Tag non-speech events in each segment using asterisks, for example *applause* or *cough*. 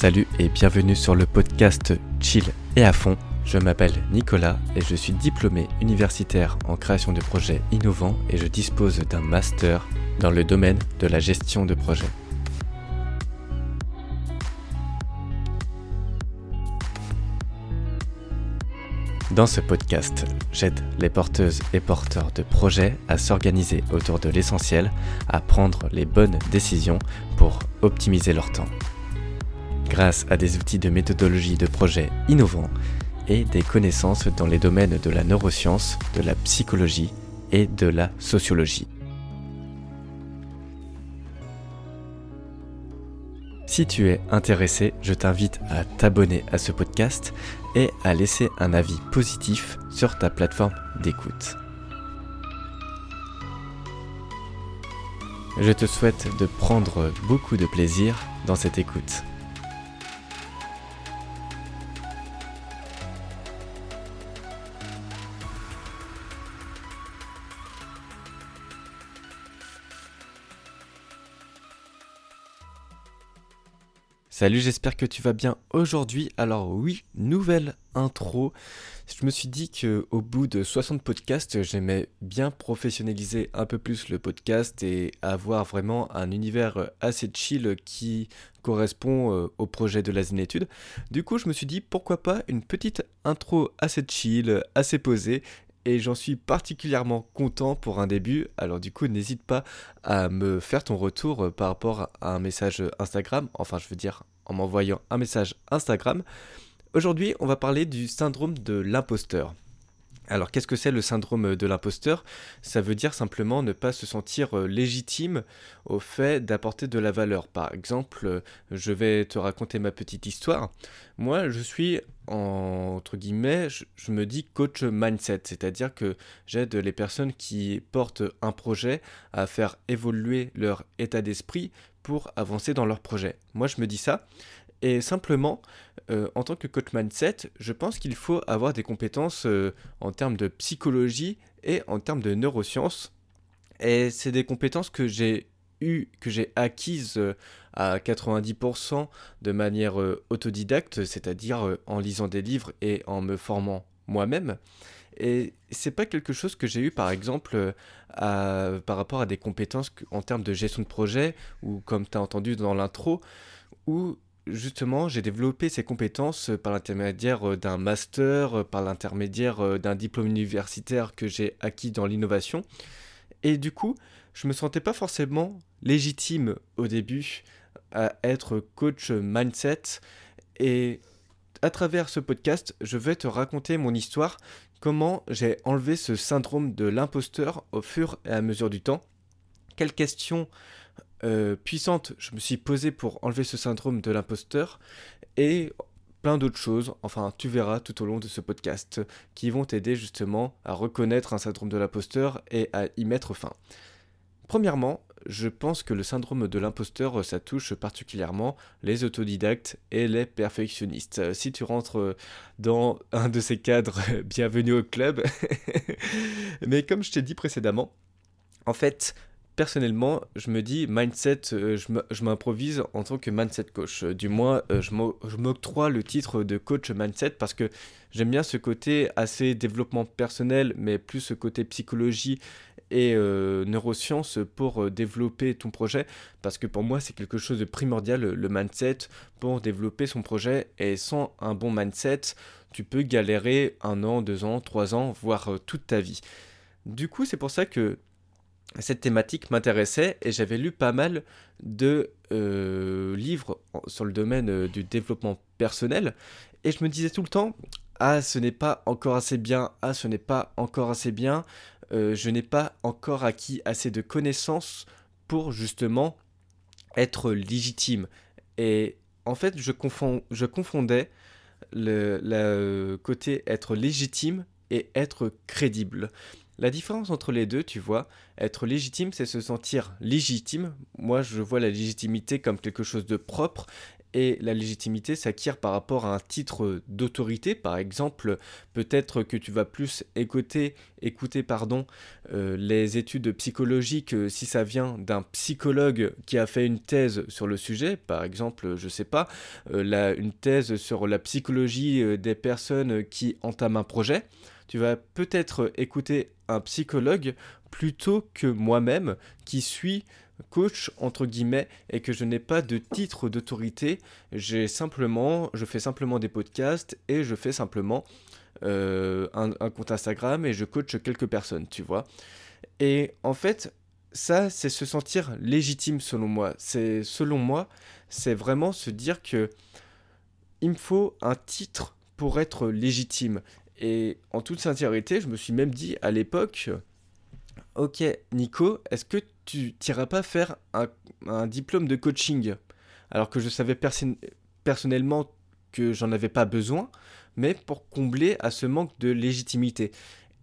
Salut et bienvenue sur le podcast Chill et à fond. Je m'appelle Nicolas et je suis diplômé universitaire en création de projets innovants et je dispose d'un master dans le domaine de la gestion de projets. Dans ce podcast, j'aide les porteuses et porteurs de projets à s'organiser autour de l'essentiel, à prendre les bonnes décisions pour optimiser leur temps grâce à des outils de méthodologie de projet innovants et des connaissances dans les domaines de la neuroscience, de la psychologie et de la sociologie. Si tu es intéressé, je t'invite à t'abonner à ce podcast et à laisser un avis positif sur ta plateforme d'écoute. Je te souhaite de prendre beaucoup de plaisir dans cette écoute. Salut, j'espère que tu vas bien aujourd'hui. Alors oui, nouvelle intro. Je me suis dit que au bout de 60 podcasts, j'aimais bien professionnaliser un peu plus le podcast et avoir vraiment un univers assez chill qui correspond euh, au projet de la Zénétude. Du coup, je me suis dit pourquoi pas une petite intro assez chill, assez posée et j'en suis particulièrement content pour un début. Alors du coup, n'hésite pas à me faire ton retour euh, par rapport à un message Instagram, enfin je veux dire en m'envoyant un message Instagram. Aujourd'hui, on va parler du syndrome de l'imposteur. Alors qu'est-ce que c'est le syndrome de l'imposteur? Ça veut dire simplement ne pas se sentir euh, légitime au fait d'apporter de la valeur. Par exemple, euh, je vais te raconter ma petite histoire. Moi, je suis entre guillemets, je, me dis coach mindset, c'est-à-dire que j'aide les personnes qui portent un projet à faire évoluer leur état d'esprit pour avancer dans leur projet. Moi, je me dis ça. Et simplement, euh, en tant que coach mindset, je pense qu'il faut avoir des compétences euh, en termes de psychologie et en termes de neurosciences. Et c'est des compétences que j'ai eues, que j'ai acquises euh, à 90% de manière autodidacte, c'est-à-dire en lisant des livres et en me formant moi-même. Et c'est pas quelque chose que j'ai eu par exemple par rapport à des compétences en termes de gestion de projet ou comme tu as entendu dans l'intro, où justement, j'ai développé ces compétences euh, par l'intermédiaire euh, d'un master, euh, par l'intermédiaire d'un diplôme universitaire que j'ai acquis dans l'innovation. Et du coup, je me sentais pas forcément légitime au début à être coach mindset. Et à travers ce podcast, je vais te raconter mon histoire, comment j'ai enlevé ce syndrome de l'imposteur au fur et à mesure du temps, quelles questions euh, puissante je me suis posé pour enlever ce syndrome de l'imposteur et plein d'autres choses, enfin tu verras tout au long de ce podcast, qui vont t'aider justement à reconnaître un syndrome de l'imposteur et à y mettre fin. Premièrement, je pense que le syndrome de l'imposteur, ça touche particulièrement les autodidactes et les perfectionnistes. Si tu rentres dans un de ces cadres, *laughs* bienvenue au club. *laughs* Mais comme je t'ai dit précédemment, en fait, personnellement, je me dis mindset, euh, je m'improvise en tant que mindset coach. Euh, du moins, euh, je m'octroie le titre de coach mindset parce que j'aime bien ce côté assez développement personnel, mais plus ce côté psychologie et neurosciences pour développer ton projet. Parce que pour moi, c'est quelque chose de primordial, le mindset, pour développer son projet. Et sans un bon mindset, tu peux galérer un an, deux ans, trois ans, voire toute ta vie. Du coup, c'est pour ça que cette thématique m'intéressait et j'avais lu pas mal de euh, livres sur le domaine euh, du développement personnel et je me disais tout le temps ah ce n'est pas encore assez bien ah ce n'est pas encore assez bien euh, je n'ai pas encore acquis assez de connaissances pour justement être légitime et en fait je, je confondais le côté être légitime et être crédible La différence entre les deux, tu vois, être légitime, c'est se sentir légitime. Moi, je vois la légitimité comme quelque chose de propre et la légitimité s'acquiert par rapport à un titre d'autorité. Par exemple, peut-être que tu vas plus écouter, écouter pardon, euh, les études psychologiques si ça vient d'un psychologue qui a fait une thèse sur le sujet. Par exemple, je sais pas, euh, une thèse sur la psychologie euh, des personnes qui entament un projet. Tu vas peut-être écouter un psychologue plutôt que moi-même qui suis coach entre guillemets et que je n'ai pas de titre d'autorité. J'ai simplement, je fais simplement des podcasts et je fais simplement euh, un, compte Instagram et je coach quelques personnes, tu vois. Et en fait, ça, c'est se sentir légitime selon moi. C'est selon moi, c'est vraiment se dire que il me faut un titre pour être légitime. Et en toute sincérité, je me suis même dit à l'époque, ok Nico, est-ce que tu n'iras pas faire un, diplôme de coaching? Alors que je savais personnellement que j'en avais pas besoin, mais pour combler à ce manque de légitimité.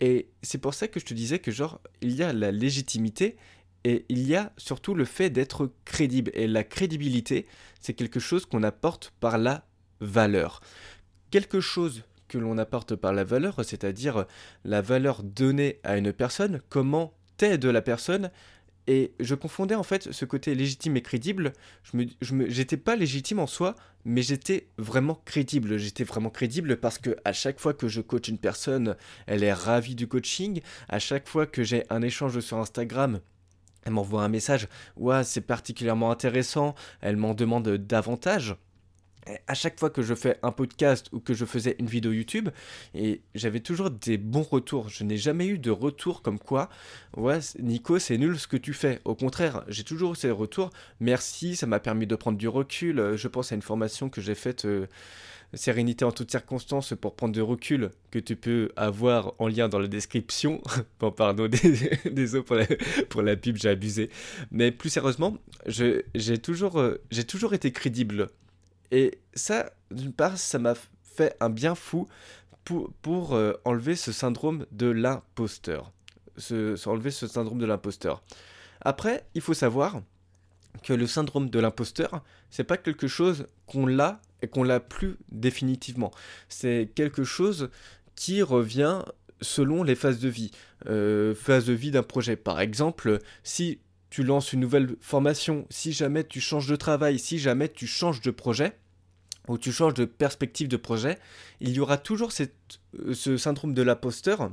Et c'est pour ça que je te disais que genre, il y a la légitimité et il y a surtout le fait d'être crédible. Et la crédibilité, c'est quelque chose qu'on apporte par la valeur. Quelque chose que l'on apporte par la valeur, c'est-à-dire la valeur donnée à une personne, comment t'aide la personne. Et je confondais en fait ce côté légitime et crédible. Je me, je j'étais pas légitime en soi, mais j'étais vraiment crédible. J'étais vraiment crédible parce que à chaque fois que je coach une personne, elle est ravie du coaching. À chaque fois que j'ai un échange sur Instagram, elle m'envoie un message. Ouais, c'est particulièrement intéressant. Elle m'en demande davantage à chaque fois que je fais un podcast ou que je faisais une vidéo YouTube, et j'avais toujours des bons retours. Je n'ai jamais eu de retour comme quoi, ouais, Nico, c'est nul ce que tu fais. Au contraire, j'ai toujours eu ces retours. Merci, ça m'a permis de prendre du recul. Je pense à une formation que j'ai faite. Euh, Sérénité en toutes circonstances pour prendre du recul que tu peux avoir en lien dans la description. *laughs* bon, pardon, *laughs* désolé pour la, pour pub, j'ai abusé. Mais plus sérieusement, euh, j'ai toujours été crédible et ça, d'une part, ça m'a fait un bien fou pour, euh, enlever ce syndrome de l'imposteur. Enlever ce syndrome de l'imposteur. Après, il faut savoir que le syndrome de l'imposteur, c'est pas quelque chose qu'on l'a et qu'on l'a plus définitivement. C'est quelque chose qui revient selon les phases de vie. Euh, phase de vie d'un projet. Par exemple, si tu lances une nouvelle formation, si jamais tu changes de travail, si jamais tu changes de projet, ou tu changes de perspective de projet, il y aura toujours euh, ce syndrome de l'imposteur,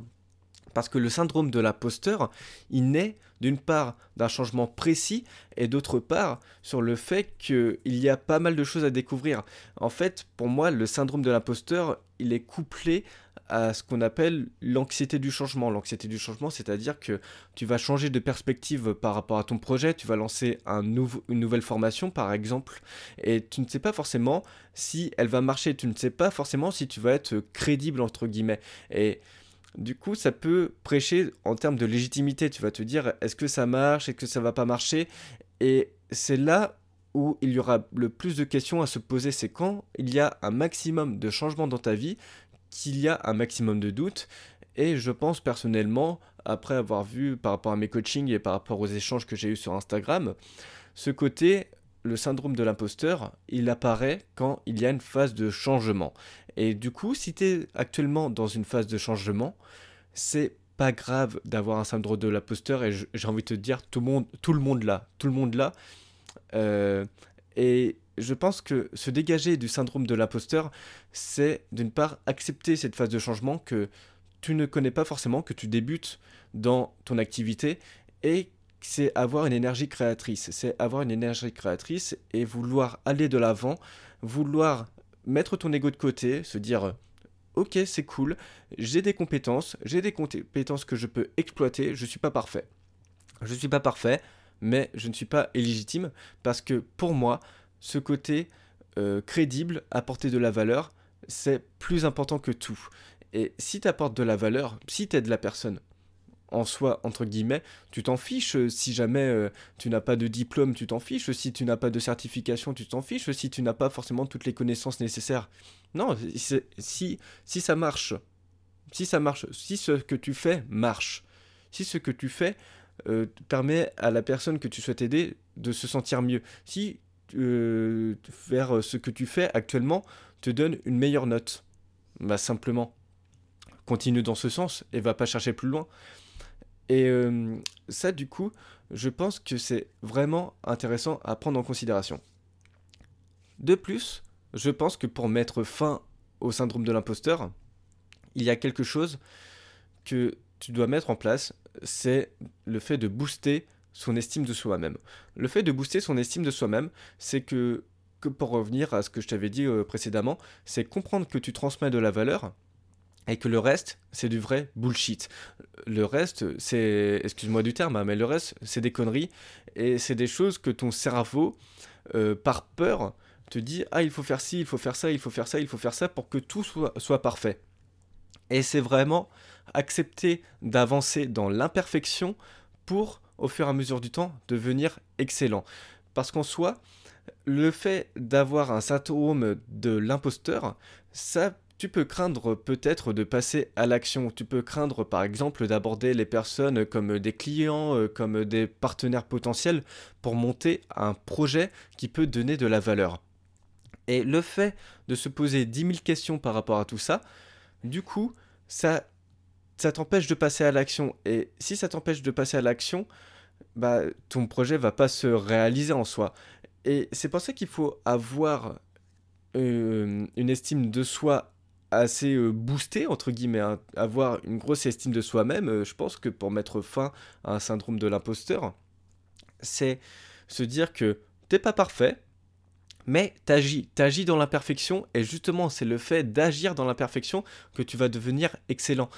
parce que le syndrome de l'imposteur, il naît d'une part d'un changement précis et d'autre part sur le fait qu'il y a pas mal de choses à découvrir. En fait, pour moi, le syndrome de l'imposteur, il est couplé à ce qu'on appelle l'anxiété du changement. L'anxiété du changement, c'est-à-dire que tu vas changer de perspective par rapport à ton projet, tu vas lancer un une nouvelle formation par exemple, et tu ne sais pas forcément si elle va marcher, tu ne sais pas forcément si tu vas être crédible entre guillemets. Et du coup, ça peut prêcher en termes de légitimité. Tu vas te dire, est-ce que ça marche, est-ce que ça va pas marcher? Et c'est là où il y aura le plus de questions à se poser, c'est quand il y a un maximum de changements dans ta vie, qu'il y a un maximum de doutes. Et je pense personnellement, après avoir vu par rapport à mes coachings et par rapport aux échanges que j'ai eus sur Instagram, ce côté, le syndrome de l'imposteur, il apparaît quand il y a une phase de changement. Et du coup, si tu es actuellement dans une phase de changement, c'est pas grave d'avoir un syndrome de l'imposteur et j'ai envie de te dire tout le monde tout le monde là tout le monde là euh, et je pense que se dégager du syndrome de l'imposteur, c'est d'une part accepter cette phase de changement que tu ne connais pas forcément, que tu débutes dans ton activité, et c'est avoir une énergie créatrice. C'est avoir une énergie créatrice et vouloir aller de l'avant, vouloir mettre ton ego de côté, se dire ok c'est cool, j'ai des compétences, j'ai des compétences que je peux exploiter, je ne suis pas parfait. Je ne suis pas parfait, mais je ne suis pas illégitime parce que pour moi, ce côté euh, crédible, apporter de la valeur, c'est plus important que tout. Et si tu apportes de la valeur, si tu aides la personne, en soi, entre guillemets, tu t'en fiches. Si jamais euh, tu n'as pas de diplôme, tu t'en fiches. Si tu n'as pas de certification, tu t'en fiches. Si tu n'as pas forcément toutes les connaissances nécessaires. Non, si, ça marche, si ça marche, si ce que tu fais marche, si ce que tu fais euh, permet à la personne que tu souhaites aider de se sentir mieux, si euh, ce que tu fais actuellement te donne une meilleure note, bah simplement continue dans ce sens et va pas chercher plus loin. Et euh, ça, du coup, je pense que c'est vraiment intéressant à prendre en considération. De plus, je pense que pour mettre fin au syndrome de l'imposteur, il y a quelque chose que tu dois mettre en place, c'est le fait de booster son estime de soi-même. Le fait de booster son estime de soi-même, c'est que, pour revenir à ce que je t'avais dit euh, précédemment, c'est comprendre que tu transmets de la valeur et que le reste, c'est du vrai bullshit. Le reste, c'est, excuse-moi du terme, hein, mais le reste, c'est des conneries et c'est des choses que ton cerveau, euh, par peur, te dit ah il faut faire ci, il faut faire ça, il faut faire ça, il faut faire ça pour que tout soit, soit parfait. Et c'est vraiment accepter d'avancer dans l'imperfection pour, au fur et à mesure du temps, devenir excellent. Parce qu'en soi, le fait d'avoir un syndrome de l'imposteur, ça tu peux craindre peut-être de passer à l'action. Tu peux craindre par exemple d'aborder les personnes comme des clients, euh, comme des partenaires potentiels pour monter un projet qui peut donner de la valeur. Et le fait de se poser 10 000 questions par rapport à tout ça, du coup, ça, ça t'empêche de passer à l'action. Et si ça t'empêche de passer à l'action, bah, ton projet va pas se réaliser en soi. Et c'est pour ça qu'il faut avoir euh, une estime de soi assez euh, boosté, entre guillemets, hein. avoir une grosse estime de soi-même, euh, je pense que pour mettre fin à un syndrome de l'imposteur, c'est se dire que t'es pas parfait, mais t'agis, t'agis dans l'imperfection, et justement c'est le fait d'agir dans l'imperfection que tu vas devenir excellent.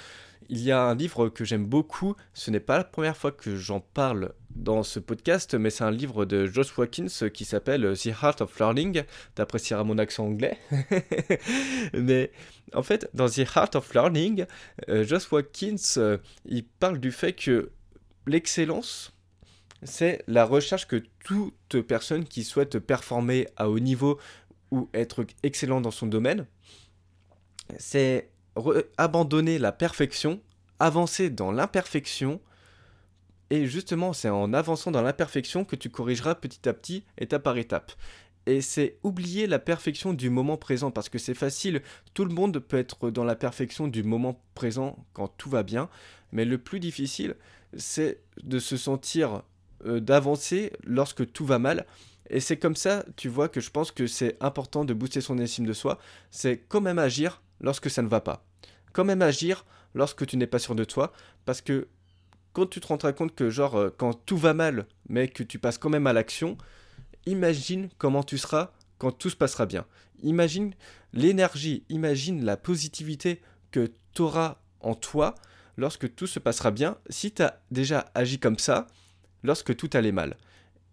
Il y a un livre que j'aime beaucoup, ce n'est pas la première fois que j'en parle dans ce podcast, mais c'est un livre de Josh Watkins qui s'appelle The Heart of Learning. T'apprécieras mon accent anglais. *laughs* mais en fait, dans The Heart of Learning, euh, Josh Watkins, euh, il parle du fait que l'excellence, c'est la recherche que toute personne qui souhaite performer à haut niveau ou être excellent dans son domaine, c'est abandonner la perfection, avancer dans l'imperfection, et justement c'est en avançant dans l'imperfection que tu corrigeras petit à petit, étape par étape. Et c'est oublier la perfection du moment présent, parce que c'est facile, tout le monde peut être dans la perfection du moment présent quand tout va bien, mais le plus difficile, c'est de se sentir euh, d'avancer lorsque tout va mal. Et c'est comme ça, tu vois, que je pense que c'est important de booster son estime de soi. C'est quand même agir lorsque ça ne va pas. Quand même agir lorsque tu n'es pas sûr de toi. Parce que quand tu te rendras compte que, genre, euh, quand tout va mal, mais que tu passes quand même à l'action, imagine comment tu seras quand tout se passera bien. Imagine l'énergie, imagine la positivité que tu auras en toi lorsque tout se passera bien. Si tu as déjà agi comme ça, lorsque tout allait mal.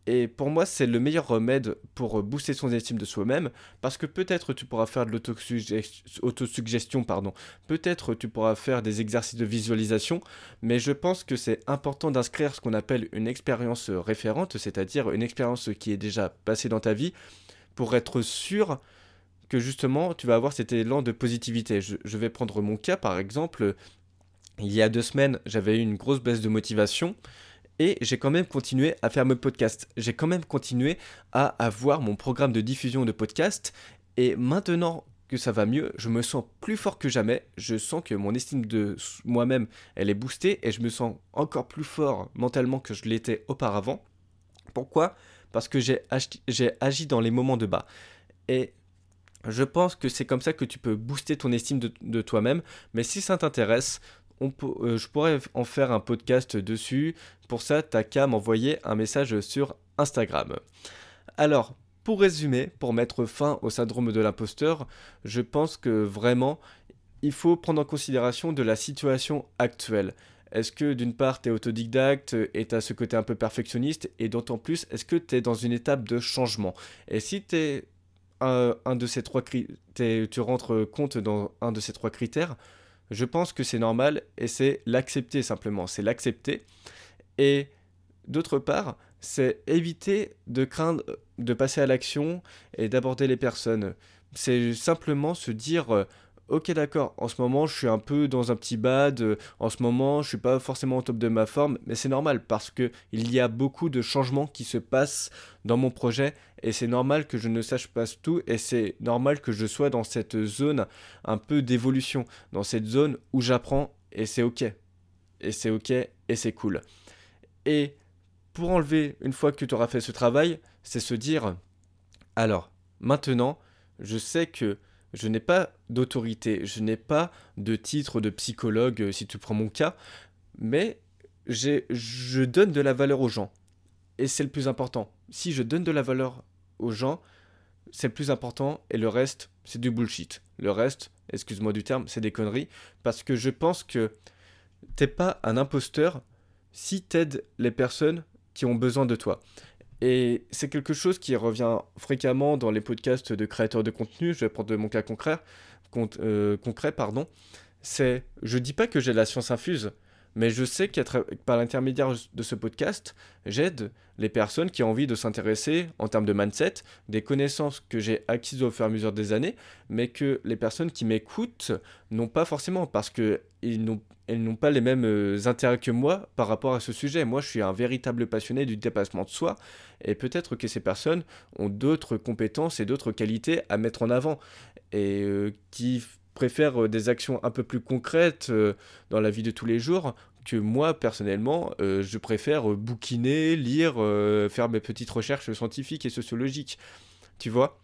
Et pour moi, c'est le meilleur remède pour booster son estime de soi-même, parce que peut-être tu pourras faire de l'autosuggestion, pardon. Peut-être tu pourras faire des exercices de visualisation, mais je pense que c'est important d'inscrire ce qu'on appelle une expérience référente, c'est-à-dire une expérience qui est déjà passée dans ta vie, pour être sûr que justement tu vas avoir cet élan de positivité. Je, je vais prendre mon cas par exemple. Il y a deux semaines, j'avais eu une grosse baisse de motivation. Et j'ai quand même continué à faire mes podcasts. J'ai quand même continué à avoir mon programme de diffusion de podcasts. Et maintenant que ça va mieux, je me sens plus fort que jamais. Je sens que mon estime de moi-même, elle est boostée. Et je me sens encore plus fort mentalement que je l'étais auparavant. Pourquoi? Parce que j'ai agi dans les moments de bas. Et je pense que c'est comme ça que tu peux booster ton estime de, de toi-même. Mais si ça t'intéresse, euh, je pourrais en faire un podcast dessus. Pour ça, t'as qu'à m'envoyer un message sur Instagram. Alors, pour résumer, pour mettre fin au syndrome de l'imposteur, je pense que vraiment, il faut prendre en considération de la situation actuelle. Est-ce que d'une part tu es autodidacte et tu as ce côté un peu perfectionniste et d'autant plus est-ce que tu es dans une étape de changement? Et si tu es un, de ces trois tu rentres compte dans un de ces trois critères, je pense que c'est normal et c'est l'accepter simplement, c'est l'accepter. Et d'autre part, c'est éviter de craindre de passer à l'action et d'aborder les personnes. C'est simplement se dire, euh, ok d'accord, en ce moment je suis un peu dans un petit bad, euh, en ce moment je suis pas forcément au top de ma forme, mais c'est normal parce que il y a beaucoup de changements qui se passent dans mon projet et c'est normal que je ne sache pas tout et c'est normal que je sois dans cette zone un peu d'évolution, dans cette zone où j'apprends et c'est ok. Et c'est ok et c'est cool. Et pour enlever, une fois que tu auras fait ce travail, c'est se dire, alors, maintenant, je sais que je n'ai pas d'autorité, je n'ai pas de titre de psychologue, euh, si tu prends mon cas, mais je donne de la valeur aux gens. Et c'est le plus important. Si je donne de la valeur aux gens, c'est le plus important, et le reste, c'est du bullshit. Le reste, excuse-moi du terme, c'est des conneries, parce que je pense que t'es pas un imposteur si t'aides les personnes qui ont besoin de toi. Et c'est quelque chose qui revient fréquemment dans les podcasts de créateurs de contenu. Je vais prendre mon cas concret. Euh, concret pardon. C'est, je dis pas que j'ai la science infuse, mais je sais qu'à par l'intermédiaire de ce podcast, j'aide les personnes qui ont envie de s'intéresser en termes de mindset, des connaissances que j'ai acquises au fur et à mesure des années, mais que les personnes qui m'écoutent n'ont pas forcément parce que n'ont elles n'ont pas les mêmes euh, intérêts que moi par rapport à ce sujet. Moi, je suis un véritable passionné du dépassement de soi, et peut-être que ces personnes ont d'autres compétences et d'autres qualités à mettre en avant, et euh, qui préfèrent euh, des actions un peu plus concrètes dans la vie de tous les jours que moi personnellement je préfère bouquiner, lire, faire mes petites recherches scientifiques et sociologiques. Tu vois?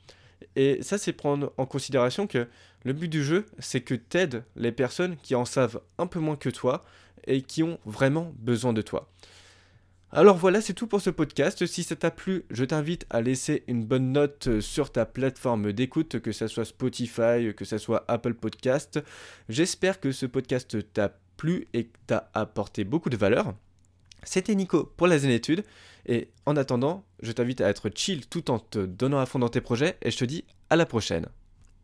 Et ça c'est prendre en considération que le but du jeu, c'est que t'aides les personnes qui en savent un peu moins que toi et qui ont vraiment besoin de toi. Alors voilà, c'est tout pour ce podcast. Si ça t'a plu, je t'invite à laisser une bonne note sur ta plateforme d'écoute, que ce soit Spotify, que ce soit Apple Podcast. J'espère que ce podcast t'a plu et que t'a apporté beaucoup de valeur. C'était Nico pour la Zénétude. Et en attendant, je t'invite à être chill tout en te donnant à fond dans tes projets et je te dis à la prochaine.